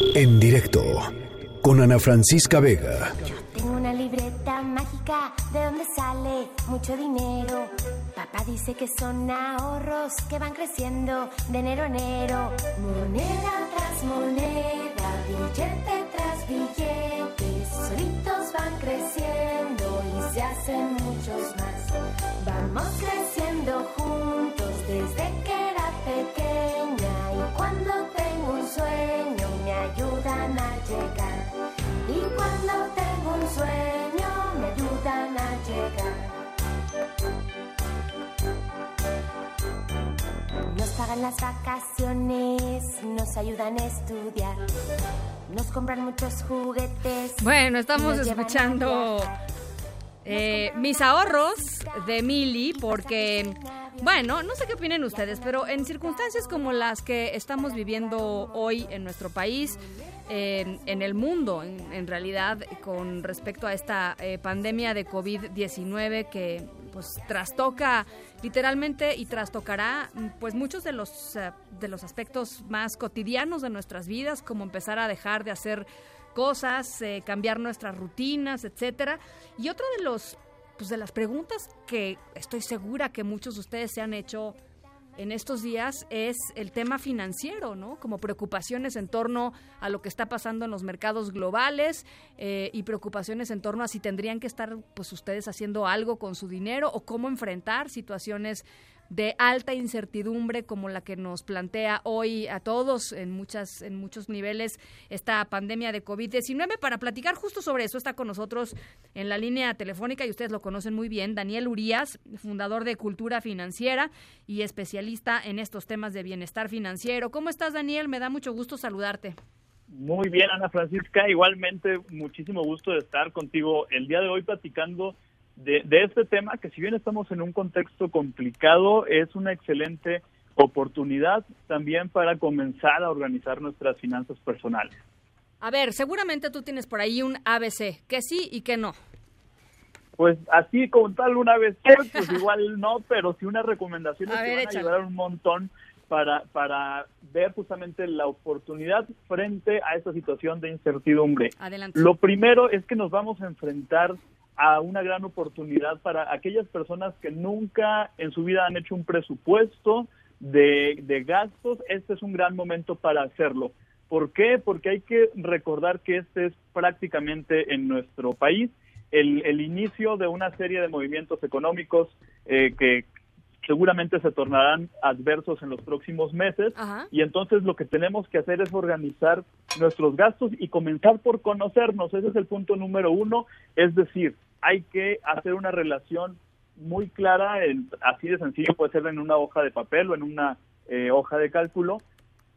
En directo con Ana Francisca Vega. Yo tengo una libreta mágica de donde sale mucho dinero. Papá dice que son ahorros que van creciendo de enero a enero. Moneda tras moneda, billete tras billete, solitos van creciendo y se hacen muchos más. Vamos creciendo llegar. Y cuando tengo un sueño me ayudan a llegar. Nos pagan las vacaciones, nos ayudan a estudiar, nos compran muchos juguetes. Bueno, estamos escuchando eh, mis ahorros de Mili porque, bueno, no sé qué opinen ustedes, pero en circunstancias como las que estamos viviendo hoy en nuestro país, en, el mundo, en, en realidad, con respecto a esta eh, pandemia de COVID-19 que pues trastoca literalmente y trastocará pues muchos de los eh, de los aspectos más cotidianos de nuestras vidas, como empezar a dejar de hacer cosas, eh, cambiar nuestras rutinas, etcétera. Y otra de los pues de las preguntas que estoy segura que muchos de ustedes se han hecho en estos días es el tema financiero, ¿no? Como preocupaciones en torno a lo que está pasando en los mercados globales eh, y preocupaciones en torno a si tendrían que estar, pues, ustedes haciendo algo con su dinero o cómo enfrentar situaciones de alta incertidumbre como la que nos plantea hoy a todos en muchas en muchos niveles esta pandemia de COVID-19 para platicar justo sobre eso está con nosotros en la línea telefónica y ustedes lo conocen muy bien Daniel Urias, fundador de Cultura Financiera y especialista en estos temas de bienestar financiero. ¿Cómo estás Daniel? Me da mucho gusto saludarte. Muy bien, Ana Francisca. Igualmente, muchísimo gusto de estar contigo el día de hoy platicando de, de, este tema, que si bien estamos en un contexto complicado, es una excelente oportunidad también para comenzar a organizar nuestras finanzas personales. A ver, seguramente tú tienes por ahí un ABC, que sí y que no. Pues así como tal una vez, pues igual no, pero sí unas recomendaciones A que ver, van a ayudar un montón para, para ver justamente la oportunidad frente a esta situación de incertidumbre. Adelante. Lo primero es que nos vamos a enfrentar a una gran oportunidad para aquellas personas que nunca en su vida han hecho un presupuesto de, de gastos. Este es un gran momento para hacerlo. ¿Por qué? Porque hay que recordar que este es prácticamente en nuestro país el, el inicio de una serie de movimientos económicos eh, que seguramente se tornarán adversos en los próximos meses Ajá. y entonces lo que tenemos que hacer es organizar nuestros gastos y comenzar por conocernos. Ese es el punto número uno, es decir, hay que hacer una relación muy clara, en- así de sencillo puede ser en una hoja de papel o en una eh, hoja de cálculo,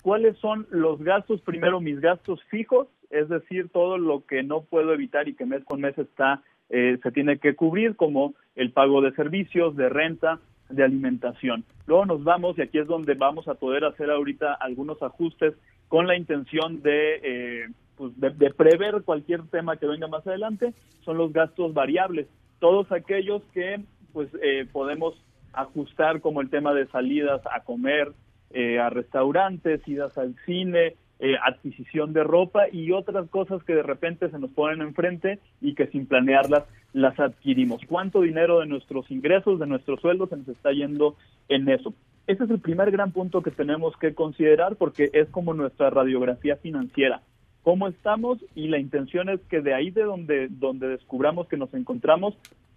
cuáles son los gastos, primero mis gastos fijos, es decir, todo lo que no puedo evitar y que mes con mes está, eh, se tiene que cubrir, como el pago de servicios, de renta, de alimentación. Luego nos vamos, y aquí es donde vamos a poder hacer ahorita algunos ajustes con la intención de, eh, pues de, prever cualquier tema que venga más adelante, son los gastos variables, todos aquellos que pues eh, podemos ajustar como el tema de salidas a comer, eh, a restaurantes, idas al cine, eh, adquisición de ropa y otras cosas que de repente se nos ponen enfrente y que sin planearlas las adquirimos. ¿Cuánto dinero de nuestros ingresos, de nuestros sueldos se nos está yendo en eso? Ese es el primer gran punto que tenemos que considerar porque es como nuestra radiografía financiera. ¿Cómo estamos? Y la intención es que de ahí de donde, donde descubramos que nos encontramos,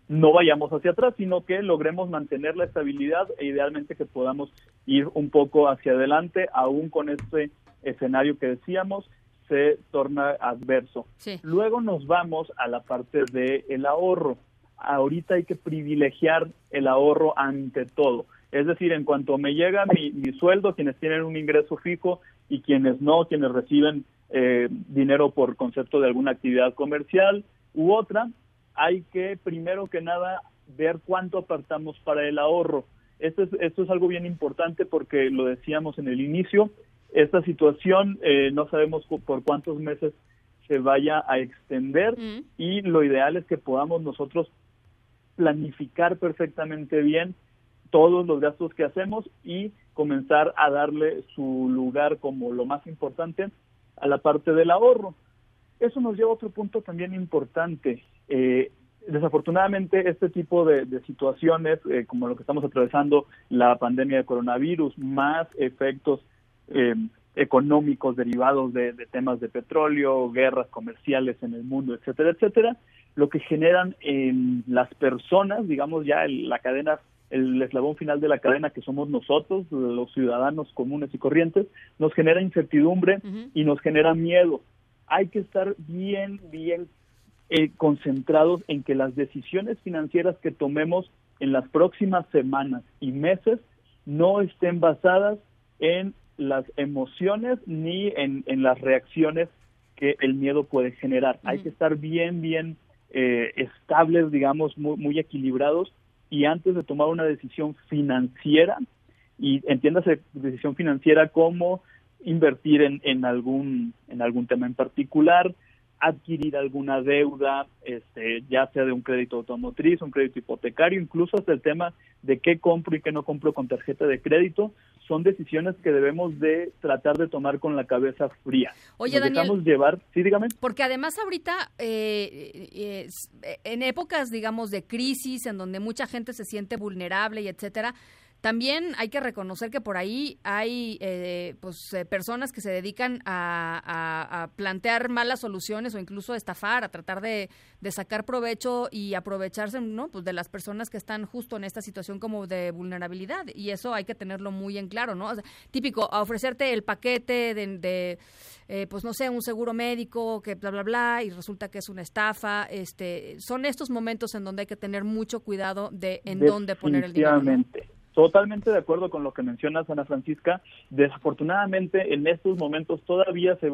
no vayamos hacia atrás, sino que logremos mantener la estabilidad e idealmente que podamos ir un poco hacia adelante, aún con este escenario que decíamos, se torna adverso. Sí. Luego nos vamos a la parte del el ahorro. Ahorita hay que privilegiar el ahorro ante todo. Es decir, en cuanto me llega mi, mi sueldo, quienes tienen un ingreso fijo y quienes no, quienes reciben eh, dinero por concepto de alguna actividad comercial u otra, hay que primero que nada ver cuánto apartamos para el ahorro. Esto es, esto es algo bien importante porque lo decíamos en el inicio, esta situación eh, no sabemos por cuántos meses se vaya a extender Mm. y lo ideal es que podamos nosotros planificar perfectamente bien todos los gastos que hacemos y comenzar a darle su lugar como lo más importante a la parte del ahorro. Eso nos lleva a otro punto también importante. Eh, desafortunadamente, este tipo de, situaciones, eh, como lo que estamos atravesando, la pandemia de coronavirus, más efectos eh, económicos derivados de, temas de petróleo, guerras comerciales en el mundo, etcétera, etcétera, lo que generan en las personas, digamos ya la cadena, el eslabón final de la cadena que somos nosotros, los ciudadanos comunes y corrientes, nos genera incertidumbre y nos genera miedo. Hay que estar bien, bien eh, concentrados en que las decisiones financieras que tomemos en las próximas semanas y meses no estén basadas en las emociones ni en, las reacciones que el miedo puede generar. Hay que estar bien, bien eh, estables, digamos, muy, muy equilibrados y antes de tomar una decisión financiera, y entiéndase decisión financiera como invertir en, en, algún, en algún tema en particular, adquirir alguna deuda, este, ya sea de un crédito automotriz, un crédito hipotecario, incluso hasta el tema de qué compro y qué no compro con tarjeta de crédito, son decisiones que debemos de tratar de tomar con la cabeza fría. Oye, Nos Daniel, llevar, sí, dígame. Porque además ahorita, eh, eh, en épocas, digamos, de crisis, en donde mucha gente se siente vulnerable y etcétera, también hay que reconocer que por ahí hay eh, pues, eh, personas que se dedican a, plantear malas soluciones o incluso a estafar, a tratar de, sacar provecho y aprovecharse ¿no? pues de las personas que están justo en esta situación como de vulnerabilidad. Y eso hay que tenerlo muy en claro, ¿no? típico, a ofrecerte el paquete de, eh, pues no sé, un seguro médico, que bla, bla, bla, y resulta que es una estafa. Este, son estos momentos en donde hay que tener mucho cuidado de en dónde poner el dinero. Totalmente de acuerdo con lo que menciona Ana Francisca. Desafortunadamente, en estos momentos todavía se,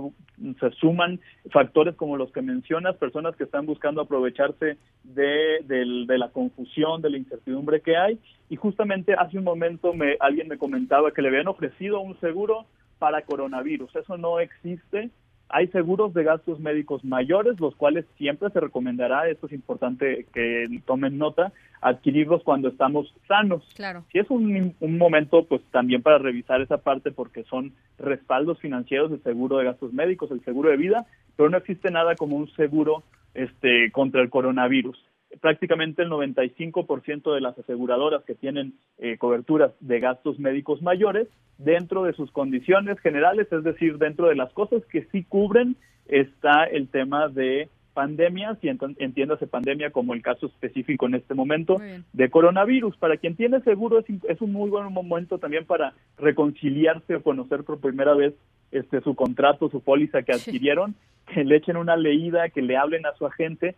suman factores como los que mencionas, personas que están buscando aprovecharse de, de, la confusión, de la incertidumbre que hay. Y justamente hace un momento me, alguien me comentaba que le habían ofrecido un seguro para coronavirus. Eso no existe hay seguros de gastos médicos mayores, los cuales siempre se recomendará, esto es importante que tomen nota, adquirirlos cuando estamos sanos. Claro. Si es un, un momento, pues también para revisar esa parte, porque son respaldos financieros del seguro de gastos médicos, el seguro de vida, pero no existe nada como un seguro este, contra el coronavirus prácticamente el 95% de las aseguradoras que tienen eh, coberturas de gastos médicos mayores dentro de sus condiciones generales, es decir, dentro de las cosas que sí cubren está el tema de pandemias y entiéndase pandemia como el caso específico en este momento de coronavirus. Para quien tiene seguro es, es, un muy buen momento también para reconciliarse o conocer por primera vez este su contrato, su póliza que adquirieron, que le echen una leída, que le hablen a su agente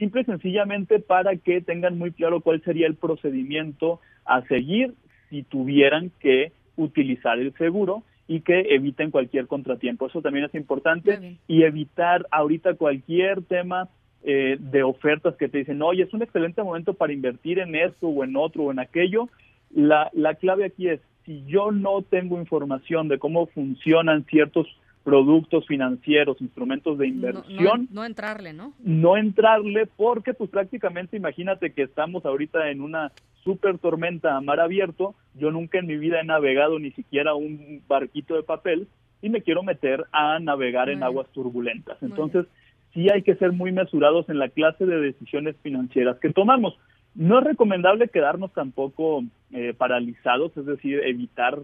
simple y sencillamente para que tengan muy claro cuál sería el procedimiento a seguir si tuvieran que utilizar el seguro y que eviten cualquier contratiempo. Eso también es importante y evitar ahorita cualquier tema eh, de ofertas que te dicen, oye, es un excelente momento para invertir en esto o en otro o en aquello. La, la clave aquí es, si yo no tengo información de cómo funcionan ciertos productos financieros, instrumentos de inversión. No, entrarle, ¿no? No entrarle porque pues prácticamente imagínate que estamos ahorita en una super tormenta a mar abierto, yo nunca en mi vida he navegado ni siquiera un barquito de papel y me quiero meter a navegar en aguas turbulentas. Entonces, sí hay que ser muy mesurados en la clase de decisiones financieras que tomamos. No es recomendable quedarnos tampoco eh, paralizados, es decir, evitar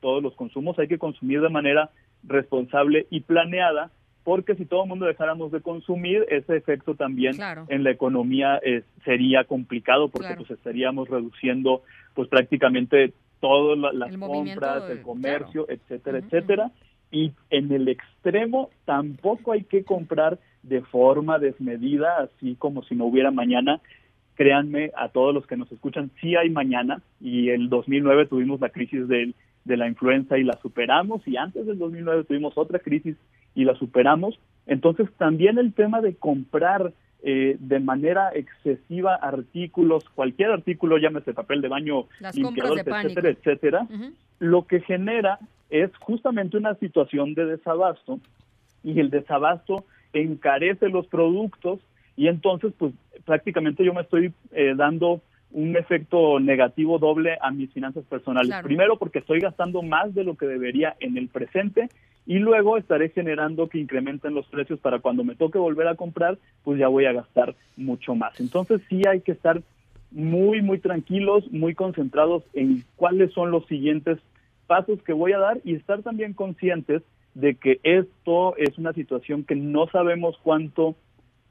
todos los consumos, hay que consumir de manera responsable y planeada, porque si todo el mundo dejáramos de consumir, ese efecto también en la economía eh, sería complicado, porque pues estaríamos reduciendo pues prácticamente todas las compras, el comercio, etcétera, etcétera. Y en el extremo tampoco hay que comprar de forma desmedida, así como si no hubiera mañana. Créanme a todos los que nos escuchan, sí hay mañana y el 2009 tuvimos la crisis del de la influenza y la superamos y antes del 2009 tuvimos otra crisis y la superamos. Entonces también el tema de comprar eh, de manera excesiva artículos, cualquier artículo, llámese papel de baño, limpiador, etcétera, etcétera, lo que genera es justamente una situación de desabasto y el desabasto encarece los productos y entonces pues prácticamente yo me estoy eh, dando un efecto negativo doble a mis finanzas personales. Primero porque estoy gastando más de lo que debería en el presente y luego estaré generando que incrementen los precios para cuando me toque volver a comprar, pues ya voy a gastar mucho más. Entonces sí hay que estar muy, muy tranquilos, muy concentrados en cuáles son los siguientes pasos que voy a dar y estar también conscientes de que esto es una situación que no sabemos cuánto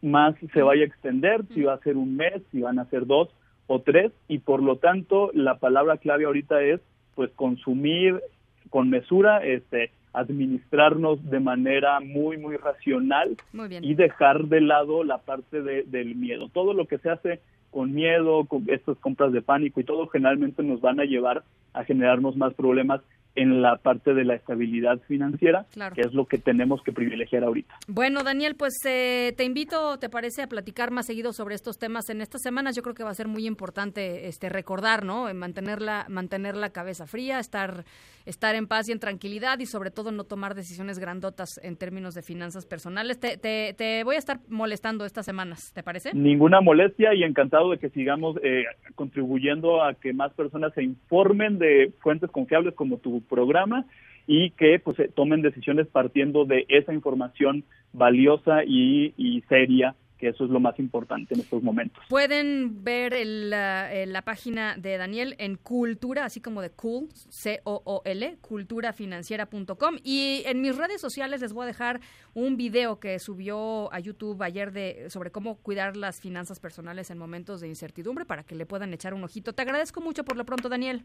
más se vaya a extender, si va a ser un mes, si van a ser dos o tres, y por lo tanto la palabra clave ahorita es pues consumir con mesura, este, administrarnos de manera muy, muy racional y dejar de lado la parte de, del miedo. Todo lo que se hace con miedo, con estas compras de pánico y todo generalmente nos van a llevar a generarnos más problemas en la parte de la estabilidad financiera, que es lo que tenemos que privilegiar ahorita. Bueno, Daniel, pues eh, te invito, ¿te parece, a platicar más seguido sobre estos temas en estas semanas? Yo creo que va a ser muy importante este recordar, ¿no? Mantener la, mantener la cabeza fría, estar, estar en paz y en tranquilidad y sobre todo no tomar decisiones grandotas en términos de finanzas personales. Te, te, te voy a estar molestando estas semanas, ¿te parece? Ninguna molestia y encantado de que sigamos eh, contribuyendo a que más personas se informen de fuentes confiables como tu programa y que pues tomen decisiones partiendo de esa información valiosa y, y seria que eso es lo más importante en estos momentos. Pueden ver la, página de Daniel en Cultura, así como de Cool, C-O-O-L, culturafinanciera.com. Y en mis redes sociales les voy a dejar un video que subió a YouTube ayer de sobre cómo cuidar las finanzas personales en momentos de incertidumbre para que le puedan echar un ojito. Te agradezco mucho por lo pronto, Daniel.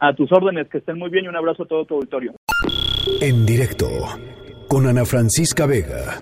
A tus órdenes, que estén muy bien y un abrazo a todo tu auditorio. En directo con Ana Francisca Vega.